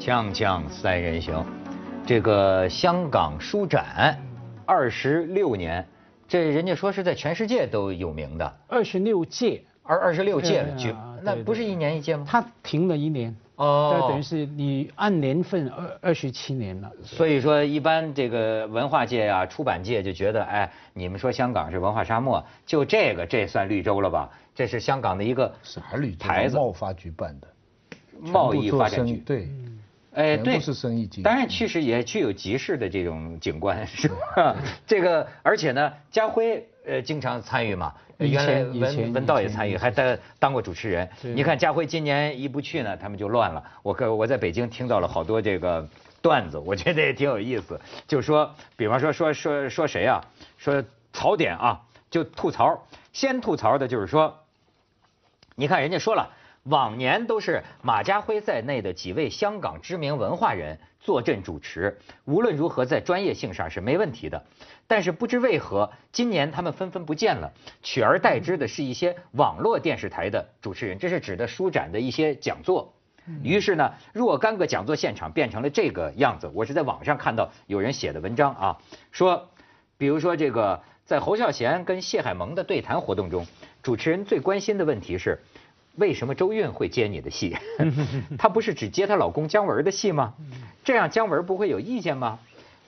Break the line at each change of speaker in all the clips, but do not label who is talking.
锵锵三人行，这个香港书展二十六年，这人家说是在全世界都有名的，
二十六届，
二二十六届举
对啊，对对
那不是一年一届吗？
它停了一年，
哦。
那等于是你按年份二二十七年了。
所以说，一般这个文化界啊、出版界就觉得，哎，你们说香港是文化沙漠，就这个这算绿洲了吧？这是香港的一个
是还是绿洲
牌子。
贸发局办的，
贸易发展局。
对，
哎，对，
是生意经
当然，其实也具有集市的这种景观，是吧？这个，而且呢，家辉呃经常参与嘛，原来
前
文文道也参与，还当当过主持人。你看家辉今年一不去呢，他们就乱了。我跟我在北京听到了好多这个段子，我觉得也挺有意思。就说，比方说说说说谁啊？说槽点啊，就吐槽，先吐槽的就是说。你看，人家说了，往年都是马家辉在内的几位香港知名文化人坐镇主持，无论如何在专业性上是没问题的。但是不知为何，今年他们纷纷不见了，取而代之的是一些网络电视台的主持人，这是指的书展的一些讲座。于是呢，若干个讲座现场变成了这个样子。我是在网上看到有人写的文章啊，说，比如说这个在侯孝贤跟谢海萌的对谈活动中，主持人最关心的问题是，为什么周韵会接你的戏？她不是只接她老公姜文的戏吗？这样姜文不会有意见吗？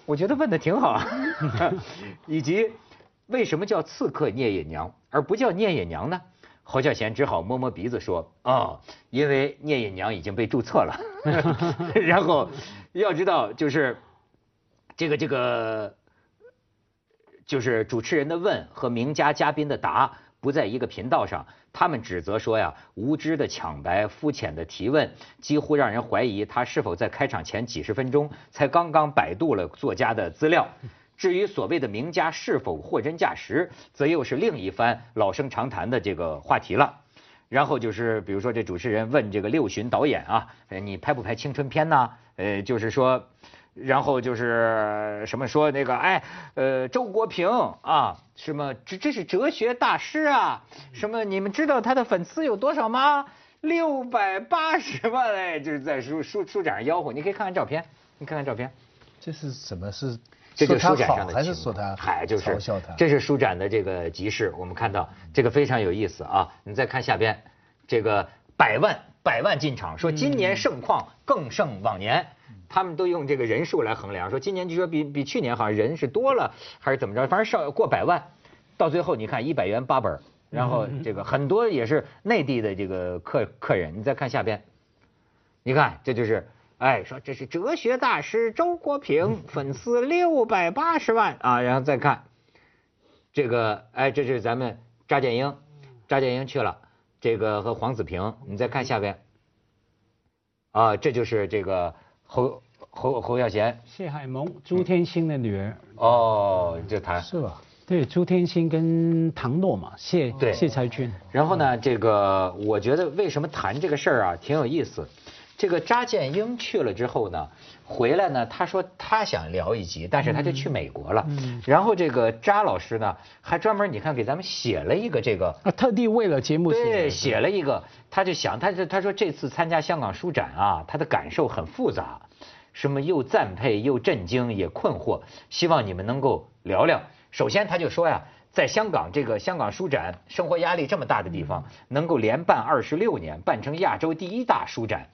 我觉得问的挺好，以及为什么叫刺客聂隐娘而不叫聂隐娘呢？侯孝贤只好摸摸鼻子说：“哦，因为聂隐娘已经被注册了。”然后要知道，就是这个这个，就是主持人的问和名家嘉宾的答不在一个频道上。他们指责说呀，无知的抢白、肤浅的提问，几乎让人怀疑他是否在开场前几十分钟才刚刚百度了作家的资料。至于所谓的名家是否货真价实，则又是另一番老生常谈的这个话题了。然后就是，比如说这主持人问这个六旬导演啊，呃，你拍不拍青春片呢？呃，就是说，然后就是什么说那个，哎，呃，周国平啊，什么这这是哲学大师啊，什么你们知道他的粉丝有多少吗？六百八十万哎，就是在书书书展上吆喝，你可以看看照片，你看看照片。
这是什么是？
这就是书展上的
还是说他
嗨，就是
嘲笑他？
这是书展的这个集市，我们看到这个非常有意思啊！你再看下边，这个百万百万进场，说今年盛况更胜往年，他们都用这个人数来衡量，说今年据说比比去年好像人是多了还是怎么着，反正少过百万，到最后你看一百元八本，然后这个很多也是内地的这个客客人，你再看下边，你看这就是。哎，说这是哲学大师周国平，粉丝六百八十万啊！然后再看这个，哎，这是咱们扎建英，扎建英去了，这个和黄子平，你再看下边，啊，这就是这个侯侯侯孝贤，
谢海萌，朱天心的女儿。
哦，这谈。
是吧？
对，朱天心跟唐诺嘛，谢
对
谢才俊。
然后呢，这个我觉得为什么谈这个事儿啊，挺有意思。这个查建英去了之后呢，回来呢，他说他想聊一集，但是他就去美国了。
嗯
然后这个查老师呢，还专门你看给咱们写了一个这个，
啊，特地为了节目写
对，写了一个，他就想，他就他说这次参加香港书展啊，他的感受很复杂，什么又赞佩又震惊也困惑，希望你们能够聊聊。首先他就说呀。在香港这个香港书展，生活压力这么大的地方，能够连办二十六年，办成亚洲第一大书展，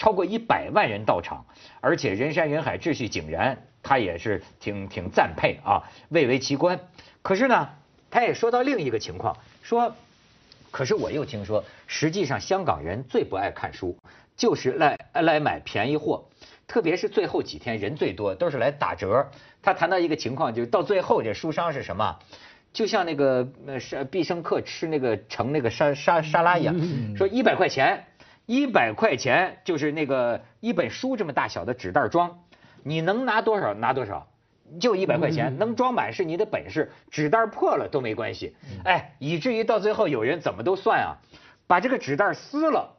超过一百万人到场，而且人山人海，秩序井然，他也是挺挺赞佩啊，蔚为奇观。可是呢，他也说到另一个情况，说，可是我又听说，实际上香港人最不爱看书，就是来来买便宜货，特别是最后几天人最多，都是来打折。他谈到一个情况，就是到最后这书商是什么？就像那个呃是必胜客吃那个盛那个沙沙沙拉一样，说一百块钱，一百块钱就是那个一本书这么大小的纸袋装，你能拿多少拿多少，就一百块钱，能装满是你的本事，纸袋破了都没关系。哎，以至于到最后有人怎么都算啊，把这个纸袋撕了，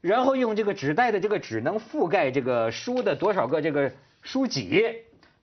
然后用这个纸袋的这个纸能覆盖这个书的多少个这个书籍，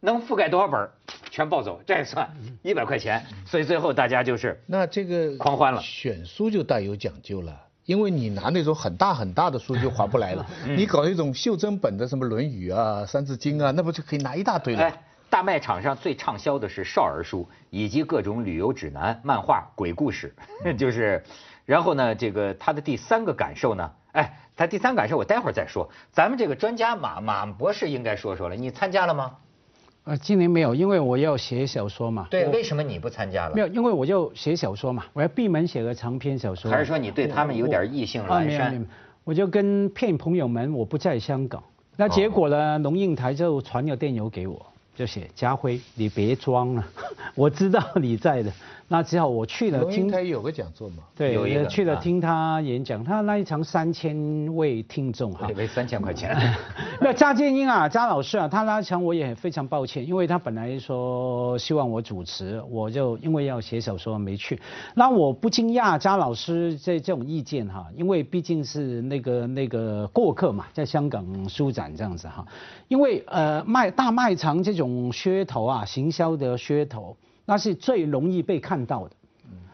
能覆盖多少本，全抱走，这也算一百块钱。所以最后大家就是
那这个
狂欢了
选书就大有讲究了。因为你拿那种很大很大的书就划不来了，
嗯
你搞一种袖珍本的什么《论语》啊、《三字经》啊，那不就可以拿一大堆了？
哎，大卖场上最畅销的是少儿书，以及各种旅游指南、漫画、鬼故事，就是。然后呢，这个他的第三个感受呢，哎，他第三感受我待会儿再说。咱们这个专家马马博士应该说说了，你参加了吗？
呃，今年没有，因为我要写小说嘛。
对，为什么你不参加了？
没有，因为我就写小说嘛，我要闭门写个长篇小说。
还是说你对他们有点异性
啊，
阑珊
没有没有，我就跟骗朋友们我不在香港，那结果呢，龙应台就传了电邮给我，就写家辉，你别装了，我知道你在的，那只好我去了
龙应
听。
台有个讲座嘛，
对，
有一个啊
去了听他演讲，他那一场三千位听众哈
我以，为三千块钱。
那扎建英啊，扎老师啊，他那场我也非常抱歉，因为他本来说希望我主持，我就因为要写小说没去。那我不惊讶扎老师这这种意见哈，因为毕竟是那个那个过客嘛，在香港书展这样子哈。因为呃卖大卖场这种噱头啊，行销的噱头，那是最容易被看到的。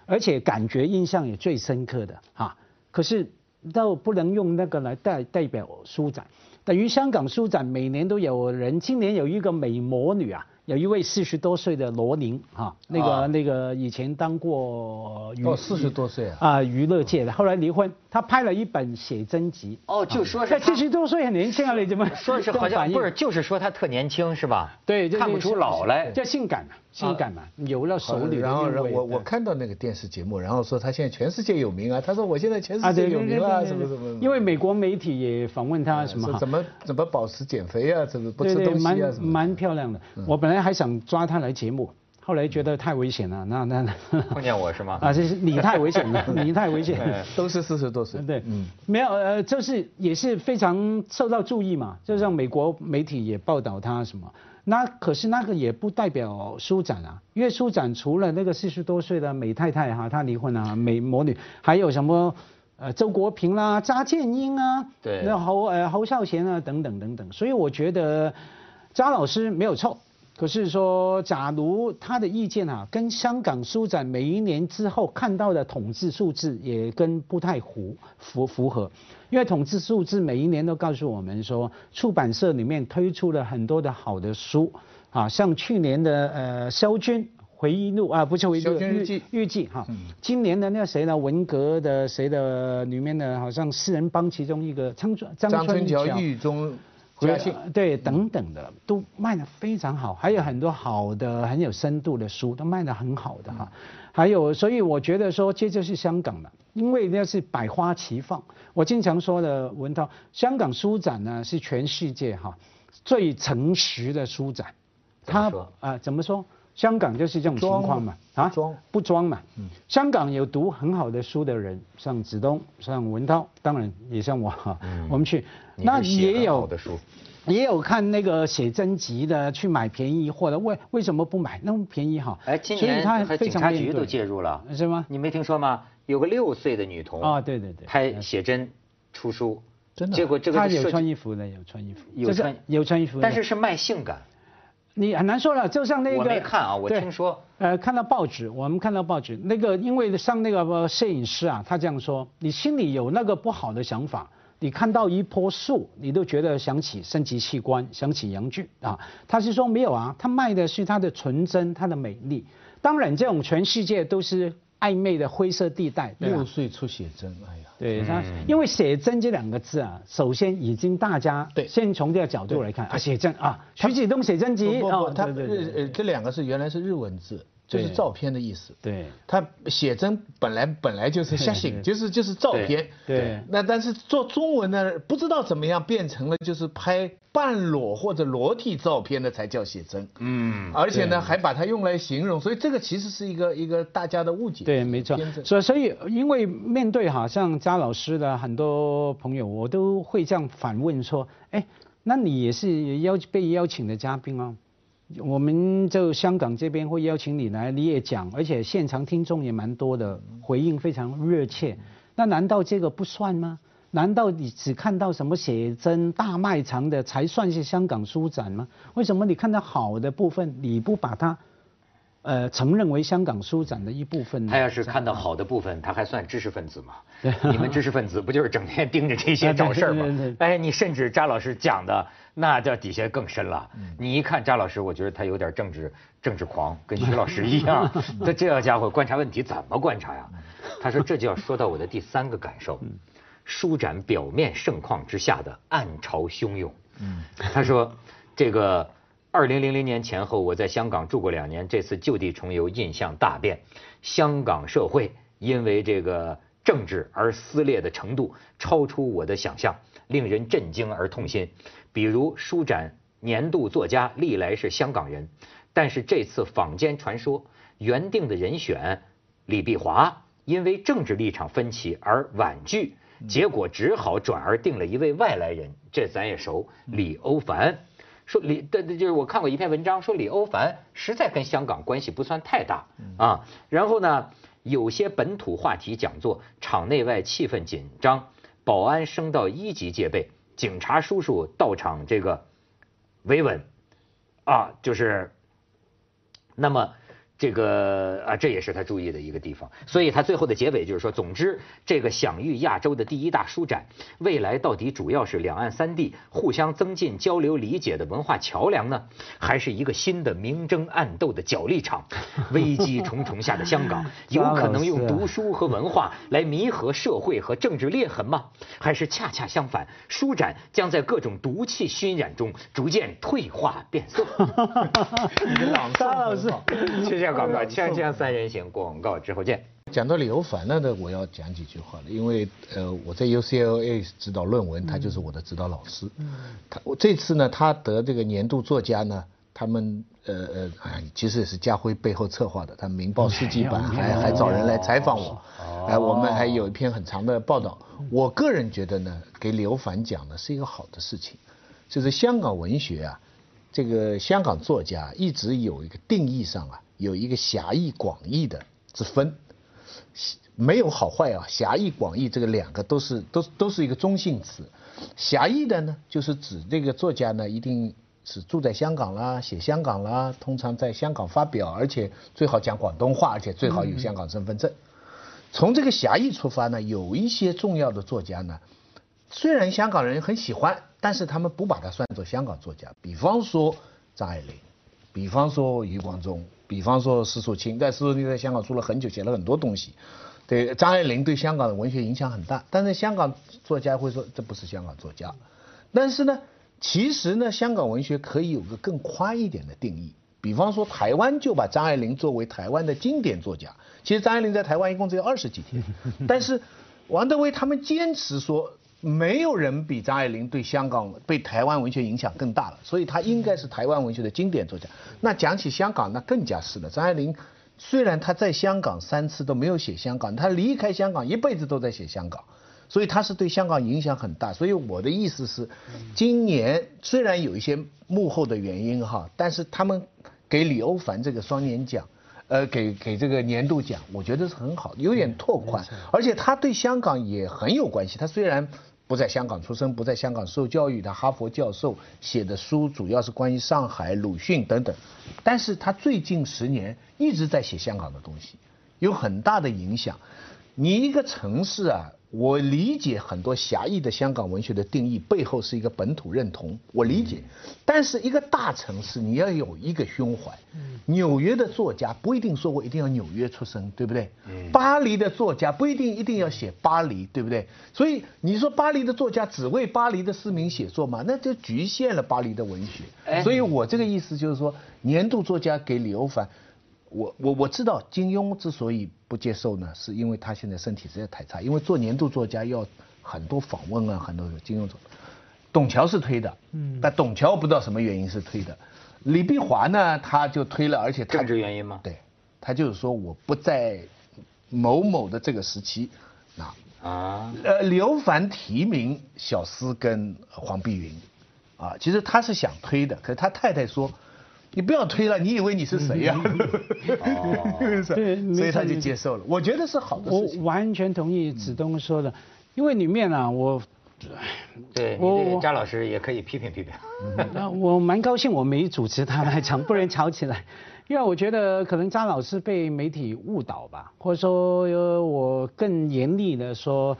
而且感觉印象也最深刻的哈。可是都不能用那个来代代表书展，等于香港书展每年都有人，今年有一个美魔女啊。有一位四十多岁的罗宁哈，那个、
啊。
那个以前当过娱
哦，四十多岁啊，
啊娱乐界的，后来离婚，他拍了一本写真集。
哦，就说是
在
他
四十多岁很年轻啊，你怎么
说是好像不是，就是说他特年轻是吧？
对，就
看不出老来。
叫性感嘛，性感嘛，有了手里的
然后我我看到那个电视节目，然后说他现在全世界有名啊，他说我现在全
啊，
世界有名啊，什么什么，
因为美国媒体也访问他什么
怎么怎么保持减肥啊，怎么不吃东西啊
蛮漂亮的。我本来还想抓他来节目，后来觉得太危险了，那那那
碰见我是吗？
啊，这是你太危险了，你太危险了。
都是四十多岁。
对，
嗯，
没有，呃，就是也是非常受到注意嘛，就像美国媒体也报道他什么，那可是那个也不代表舒展啊，因为舒展除了那个四十多岁的美太太哈，她离婚啊，美魔女，还有什么呃周国平啦、查建英啊，
对
那侯呃侯孝贤啊等等等等，所以我觉得查老师没有错。可是说，假如他的意见啊，跟香港书展每一年之后看到的统治数字也跟不太符符符合，因为统治数字每一年都告诉我们说，出版社里面推出了很多的好的书，啊，像去年的呃萧军回忆录啊，不是回忆录，
萧军日记
日记哈，今年的那个谁呢，文革的谁的里面呢，好像四人帮其中一个张春
张春桥。狱中家信，
呃对等等的都卖的非常好，还有很多好的很有深度的书都卖的很好的哈，还有所以我觉得说这就是香港了，因为那是百花齐放。我经常说的文涛，香港书展呢是全世界哈最诚实的书展，它啊怎么说？香港就是这种情况嘛，啊
装。
不装嘛。香港有读很好的书的人，像子东，像文涛，当然也像我哈，我们去，那也有
好的书，
也有看那个写真集的，去买便宜货的，为为什么不买？那么便宜哈？
哎，今
所以他
年还
非
警察局都介入了，
是吗？
你没听说吗？有个六岁的女童
啊，对对对，
拍写真出书，
真的啊。
结果这个
他有穿衣服的，有穿衣服，就是
有穿
有穿衣服的，
但是是卖性感，
你很难说了，就像那个
我没看啊，我
对
听说。
呃，看到报纸，我们看到报纸，那个因为像那个呃摄影师啊，他这样说，你心里有那个不好的想法，你看到一棵树，你都觉得想起生殖器官，想起阳具啊。他是说没有啊，他卖的是他的纯真，他的美丽。当然，这种全世界都是暧昧的灰色地带，
六岁出写真，哎呀，
对他，因为写真这两个字啊，首先已经大家
对。
先从这个角度来看啊，写真啊，徐启东写真集啊
不不不，，它
对对对。
日呃这两个是原来是日文字，就是照片的意思。
对
他写真本来本来就是写信，就是就是照片。
对
那但是做中文呢，不知道怎么样变成了就是拍半裸或者裸体照片的才叫写真。
嗯，
而且呢，还把它用来形容，所以这个其实是一个一个大家的误解。
对，没错所以所以因为面对好像张老师的很多朋友，我都会这样反问说，哎，那你也是邀被邀请的嘉宾哦。我们就香港这边会邀请你来，你也讲，而且现场听众也蛮多的，回应非常热切。那难道这个不算吗？难道你只看到什么写真大卖场的才算是香港书展吗？为什么你看到好的部分，你不把它呃承认为香港书展的一部分呢。
他要是看到好的部分，他还算知识分子吗？你们知识分子不就是整天盯着这些找事儿吗？哎，你甚至扎老师讲的那这底下更深了。你一看张老师，我觉得他有点政治政治狂，跟徐老师 一样。这这家伙观察问题怎么观察呀？他说这就要说到我的第三个感受，舒展表面盛况之下的暗潮汹涌。他说这个。二零零零年前后，我在香港住过两年，这次就地重游，印象大变。香港社会因为这个政治而撕裂的程度超出我的想象，令人震惊而痛心。比如书展年度作家历来是香港人，但是这次坊间传说原定的人选李碧华因为政治立场分歧而婉拒，结果只好转而定了一位外来人，这咱也熟，李欧凡。说李，对对就是我看过一篇文章，说李欧凡实在跟香港关系不算太大啊。然后呢，有些本土话题讲座，场内外气氛紧张，保安升到一级戒备，警察叔叔到场这个维稳啊，就是那么。这个啊，这也是他注意的一个地方，所以他最后的结尾就是说，总之，这个享誉亚洲的第一大书展，未来到底主要是两岸三地互相增进交流理解的文化桥梁呢，还是一个新的明争暗斗的角力场？危机重重下的香港，有可能用读书和文化来弥合社会和政治裂痕吗？还是恰恰相反，书展将在各种毒气熏染中逐渐退化变色？
你的朗诵
是，
就这样。广告，锵锵三人行，广告之后见。
讲到李欧凡呢，我要讲几句话了，因为呃，我在 UCLA 指导论文，他就是我的指导老师。嗯。他我这次呢，他得这个年度作家呢，他们呃呃，其实也是家辉背后策划的，他《明报》世纪版还还找人来采访我，哎，我们还有一篇很长的报道。我个人觉得呢，给李欧凡讲呢是一个好的事情，就是香港文学啊，这个香港作家一直有一个定义上啊。有一个狭义广义的之分，没有好坏啊。狭义广义这个两个都是都都是一个中性词。狭义的呢，就是指这个作家呢，一定是住在香港啦，写香港啦，通常在香港发表，而且最好讲广东话，而且最好有香港身份证。从这个狭义出发呢，有一些重要的作家呢，虽然香港人很喜欢，但是他们不把它算作香港作家。比方说张爱玲，比方说余光中。比方说施素清，在施素清在香港住了很久，写了很多东西。对张爱玲对香港的文学影响很大，但是香港作家会说这不是香港作家。但是呢，其实呢，香港文学可以有个更宽一点的定义。比方说台湾就把张爱玲作为台湾的经典作家。其实张爱玲在台湾一共只有二十几天，但是王德威他们坚持说。没有人比张爱玲对香港、对台湾文学影响更大了，所以她应该是台湾文学的经典作家。那讲起香港，那更加是了。张爱玲虽然她在香港三次都没有写香港，她离开香港一辈子都在写香港，所以她是对香港影响很大。所以我的意思是，今年虽然有一些幕后的原因哈，但是他们给李欧凡这个双年奖，呃，给给这个年度奖，我觉得是很好，有点拓宽，而且他对香港也很有关系。他虽然。不在香港出生，不在香港受教育的哈佛教授写的书主要是关于上海、鲁迅等等，但是他最近十年一直在写香港的东西，有很大的影响。你一个城市啊。我理解很多狭义的香港文学的定义背后是一个本土认同，我理解。但是一个大城市你要有一个胸怀。纽约的作家不一定说我一定要纽约出生，对不对？巴黎的作家不一定一定要写巴黎，对不对？所以你说巴黎的作家只为巴黎的市民写作嘛？那就局限了巴黎的文学。所以我这个意思就是说，年度作家给李欧凡。我我我知道金庸之所以不接受呢，是因为他现在身体实在太差，因为做年度作家要很多访问啊，很多金庸。董桥是推的，嗯，但董桥不知道什么原因是推的。李碧华呢，他就推了，而且
政治原因吗？
对，他就是说我不在某某的这个时期，啊啊，呃，刘凡提名小司跟黄碧云，啊，其实他是想推的，可是他太太说。你不要推了，你以为你是谁呀？对，所以他就接受了。我觉得是好的
我完全同意子东说的，因为里面啊，我
对，
我我
你这张老师也可以批评批评。
那我蛮高兴我没主持他那场，不然吵起来。因为我觉得可能张老师被媒体误导吧，或者说呃我更严厉的说，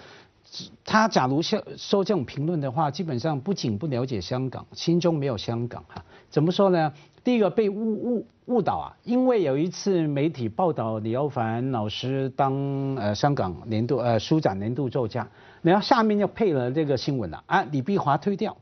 他假如像说这种评论的话，基本上不仅不了解香港，心中没有香港哈。怎么说呢？第一个被误误误导啊，因为有一次媒体报道李耀凡老师当呃香港年度呃书展年度作家，然后下面就配了这个新闻了啊，李碧华推掉。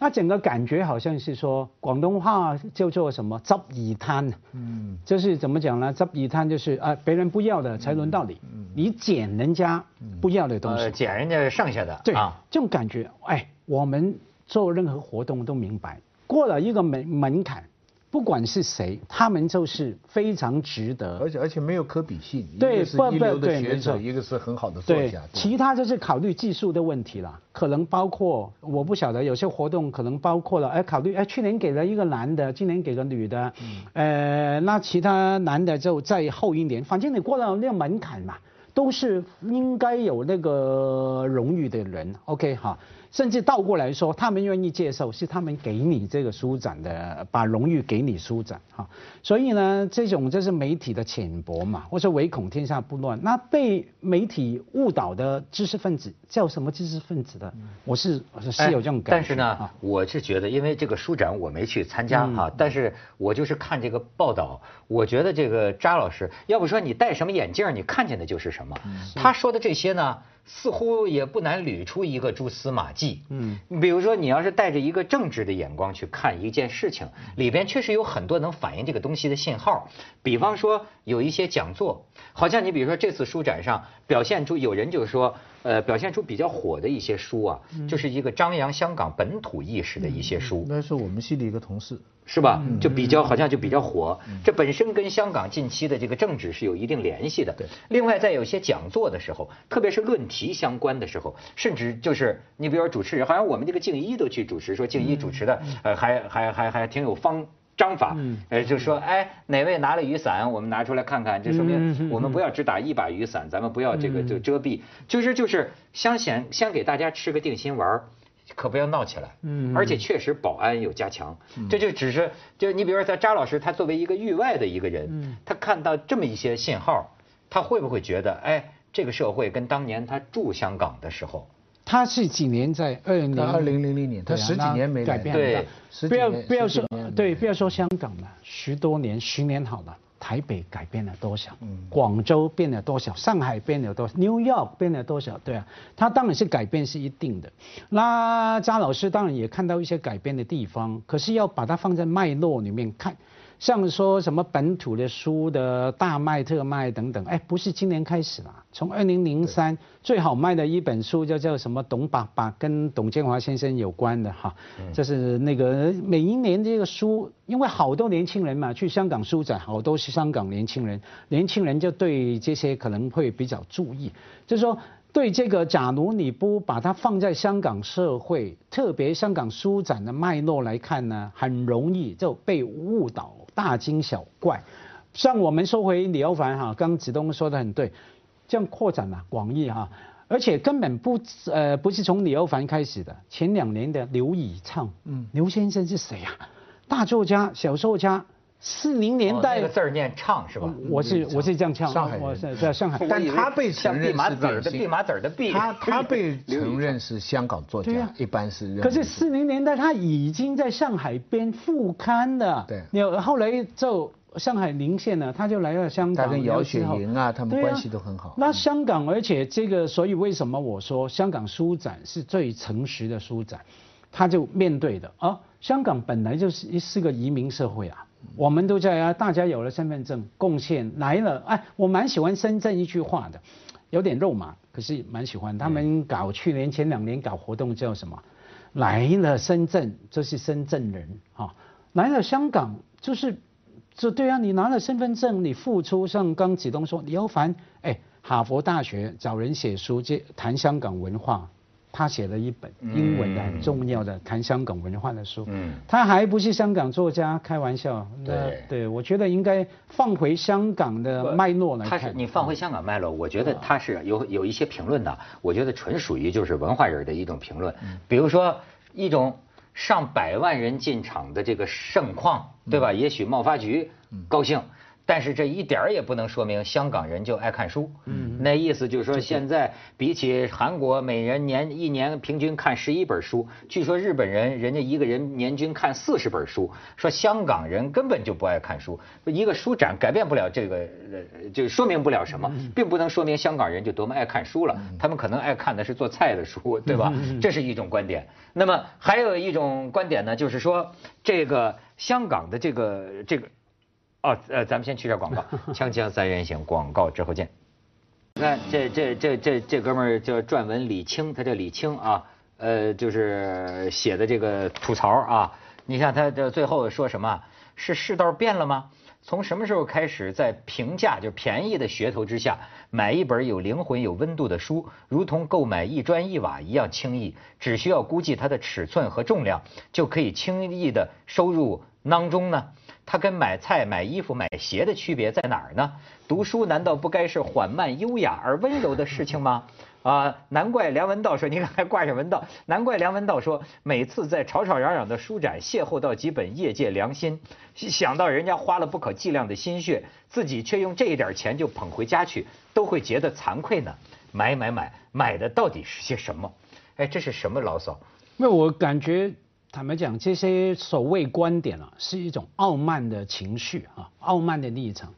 那整个感觉好像是说广东话叫做什么“执二摊”，嗯，就是怎么讲呢？“执二摊”就是啊，别人不要的才轮到你，你捡人家不要的东西，
呃，捡人家剩下的。
对
啊，
这种感觉，哎，我们做任何活动都明白，过了一个门门槛，不管是谁，他们就是非常值得
而。且而且没有可比性，
对
一个是
不不
一流的学者，一个是很好的作家，，
其他就是考虑技术的问题了，可能包括我不晓得有些活动可能包括了，哎，考虑哎，去年给了一个男的，今年给个女的，呃，那其他男的就再后一年，反正你过了那个门槛嘛，都是应该有那个荣誉的人，OK 哈。甚至倒过来说，他们愿意接受，是他们给你这个书展的，把荣誉给你书展哈。所以呢，这种就是媒体的浅薄嘛，或者唯恐天下不乱。那被媒体误导的知识分子叫什么知识分子的？我是我是是有这种感觉。
哎但是呢
啊，
我是觉得，因为这个书展我没去参加
嗯
哈，但是我就是看这个报道，我觉得这个扎老师，要不说你戴什么眼镜，你看见的就是什么。
嗯
他说的这些呢，似乎也不难捋出一个蛛丝马迹。
嗯，
你比如说，你要是带着一个政治的眼光去看一件事情，里边确实有很多能反映这个东西的信号。比方说，有一些讲座，好像你比如说这次书展上表现出，有人就说，呃，表现出比较火的一些书啊，就是一个张扬香港本土意识的一些书。
那是我们系的一个同事，
是吧？就比较好像就比较火，这本身跟香港近期的这个政治是有一定联系的。
对。
另外，在有些讲座的时候，特别是论题相关的时候，甚至就是你比如说主持人，好像我们这个静一都去主持，说静一主持的，呃，还还还还挺有方。章法，呃，就说，哎，哪位拿了雨伞，我们拿出来看看，这说明我们不要只打一把雨伞，咱们不要这个就遮蔽，就是就是先先先给大家吃个定心丸可不要闹起来。
嗯
而且确实保安有加强，这就只是就你比如说他扎老师，他作为一个域外的一个人，他看到这么一些信号，他会不会觉得，哎，这个社会跟当年他住香港的时候，
他是几年在二零
零零零年，他十几年没
改变
对
不要不要说对，不要说香港了，十多年、十年好了，台北改变了多少？
嗯
广州变了多少？上海变了多少？New York 变了多少？对啊，他当然是改变是一定的。那张老师当然也看到一些改变的地方，可是要把它放在脉络里面看。像说什么本土的书的大卖特卖等等，哎，不是今年开始啦，从二零零三最好卖的一本书就叫什么董爸爸，跟董建华先生有关的哈，就是那个每一年这个书，因为好多年轻人嘛去香港书展，好多是香港年轻人，年轻人就对这些可能会比较注意，就是说。对这个，假如你不把它放在香港社会，特别香港书展的脉络来看呢，很容易就被误导，大惊小怪。像我们说回李欧凡哈，刚子东说的很对，这样扩展了广义哈，而且根本不呃不是从李欧凡开始的，前两年的刘以畅，嗯，刘先生是谁呀、大作家、小说家，四零年
哦
代
那个字儿念唱是吧？
我是我是这样唱，
上海人
我是在上海，
但他被承认是他 他被承认是香港作家一般是认。
可是四零年代他已经在上海编副刊的，
对
你后来就上海临县呢，他就来到香港，
他跟姚雪莹啊，他们关系都很好。
那香港，而且这个，所以为什么我说香港书展是最诚实的书展？他就面对的啊，香港本来就是是个移民社会啊，我们都在啊，大家有了身份证，贡献来了，哎，我蛮喜欢深圳一句话的，有点肉麻，可是蛮喜欢。他们搞去年前两年搞活动叫什么？来了深圳就是深圳人啊，来了香港就是，这对啊，你拿了身份证，你付出，像刚子东说，李欧凡，哎，哈佛大学找人写书，这谈香港文化，他写了一本英文的很重要的谈香港文化的书。
嗯
他还不是香港作家，开玩笑。
对
对，我觉得应该放回香港的脉络来看。
他是你放回香港脉络，我觉得他是有有一些评论的，我觉得纯属于就是文化人的一种评论。比如说一种上百万人进场的这个盛况，对吧？也许贸发局高兴。但是这一点儿也不能说明香港人就爱看书，嗯，那意思就是说现在比起韩国每人年一年平均看十一本书，据说日本人人家一个人年均看四十本书，说香港人根本就不爱看书，一个书展改变不了这个，呃，就说明不了什么，并不能说明香港人就多么爱看书了，他们可能爱看的是做菜的书，对吧？这是一种观点。那么还有一种观点呢，就是说这个香港的这个这个。哦，呃，咱们先去点广告，锵锵三人行，广告之后见。你看，这这这这这哥们儿叫撰文李青，他叫李青啊，呃，就是写的这个吐槽啊。你看他这最后说什么？是世道变了吗？从什么时候开始，在平价就便宜的噱头之下，买一本有灵魂、有温度的书，如同购买一砖一瓦一样轻易？只需要估计它的尺寸和重量，就可以轻易的收入囊中呢？它跟买菜、买衣服、买鞋的区别在哪儿呢？读书难道不该是缓慢、优雅而温柔的事情吗？啊，难怪梁文道说，你看还挂上文道，难怪梁文道说，每次在吵吵嚷嚷的书展邂逅到几本业界良心，想到人家花了不可计量的心血，自己却用这一点钱就捧回家去，都会觉得惭愧呢。买买买，买的到底是些什么？哎，这是什么牢骚？
那我感觉。坦白讲，这些所谓观点啊，是一种傲慢的情绪啊，傲慢的立场。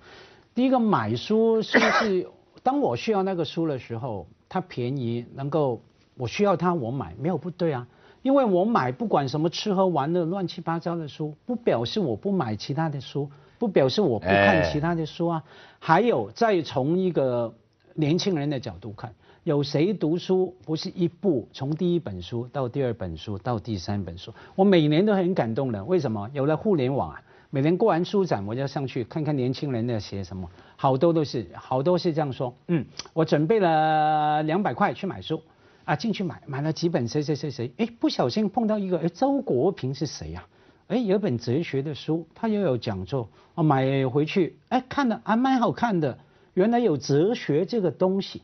第一个，买书是不是当我需要那个书的时候，它便宜，能够我需要它，我买没有不对啊。因为我买不管什么吃喝玩乐乱七八糟的书，不表示我不买其他的书，不表示我不看其他的书啊。还有，再从一个年轻人的角度看。有谁读书不是一步从第一本书到第二本书到第三本书？我每年都很感动的。为什么？有了互联网啊，每年过完书展，我就上去看看年轻人在写什么。好多都是，好多是这样说。嗯，我准备了两百块去买书，啊，进去买，买了几本谁谁谁谁，哎，不小心碰到一个，哎，周国平是谁呀？哎，有本哲学的书，他又有讲座，我买回去，哎，看了还蛮好看的。原来有哲学这个东西。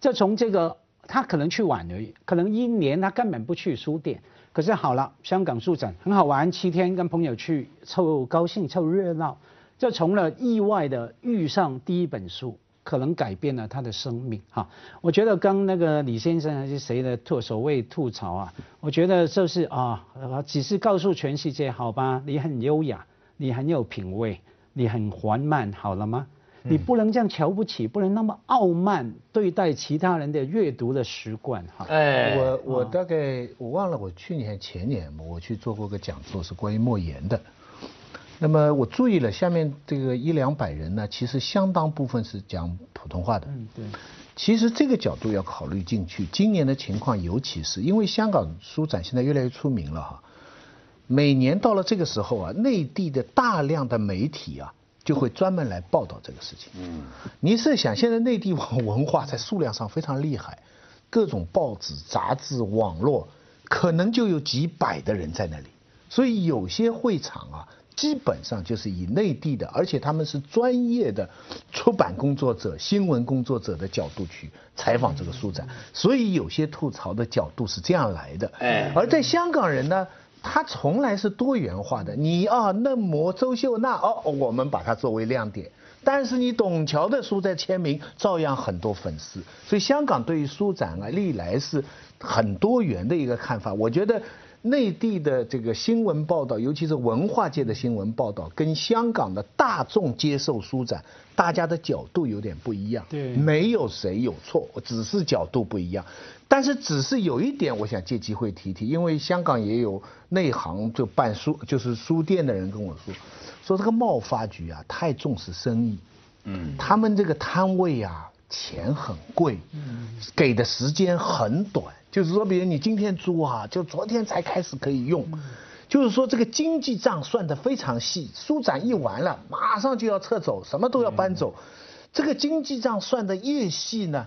就从这个，他可能去晚而已，可能一年他根本不去书店。可是好了，香港书展很好玩，七天跟朋友去凑高兴凑热闹，就从了意外的遇上第一本书，可能改变了他的生命哈。我觉得刚那个李先生还是谁的吐所谓吐槽啊，我觉得就是啊，只是告诉全世界好吧，你很优雅，你很有品味，你很缓慢，好了吗？你不能这样瞧不起，不能那么傲慢对待其他人的阅读的习惯哈。
哎，我我大概我忘了，我去年前年我去做过个讲座，是关于莫言的。那么我注意了，下面这个一两百人呢，其实相当部分是讲普通话的。嗯，对。其实这个角度要考虑进去。今年的情况，尤其是因为香港书展现在越来越出名了哈。每年到了这个时候啊，内地的大量的媒体啊。就会专门来报道这个事情。嗯，你是想现在内地网文化在数量上非常厉害，各种报纸、杂志、网络，可能就有几百的人在那里。所以有些会场啊，基本上就是以内地的，而且他们是专业的出版工作者、新闻工作者的角度去采访这个书展。所以有些吐槽的角度是这样来的。哎，而在香港人呢？它从来是多元化的，你啊，嫩模周秀娜哦，我们把它作为亮点。但是你董桥的书在签名，照样很多粉丝。所以香港对于书展啊，历来是很多元的一个看法。我觉得内地的这个新闻报道，尤其是文化界的新闻报道，跟香港的大众接受书展，大家的角度有点不一样。
对，
没有谁有错，只是角度不一样。但是只是有一点，我想借机会提提，因为香港也有内行就办书，就是书店的人跟我说，说这个贸发局啊太重视生意，嗯，他们这个摊位啊钱很贵，嗯，给的时间很短，就是说，比如你今天租啊，就昨天才开始可以用，就是说这个经济账算得非常细，书展一完了，马上就要撤走，什么都要搬走，这个经济账算得越细呢？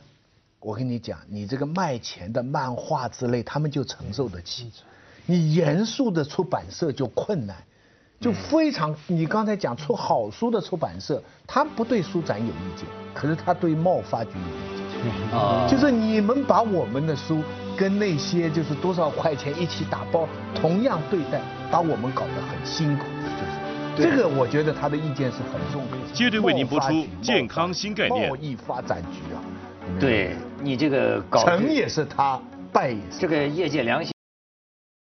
我跟你讲，你这个卖钱的漫画之类，他们就承受得起。你严肃的出版社就困难，就非常。你刚才讲出好书的出版社，他不对书展有意见，可是他对贸发局有意见。
啊
就是你们把我们的书跟那些就是多少块钱一起打包同样对待，把我们搞得很辛苦，就是这个，我觉得他的意见是很重要。
接着为您播出健康新概念
贸易发展局啊，
对你这个搞
成也是他，败也是
这个业界良心。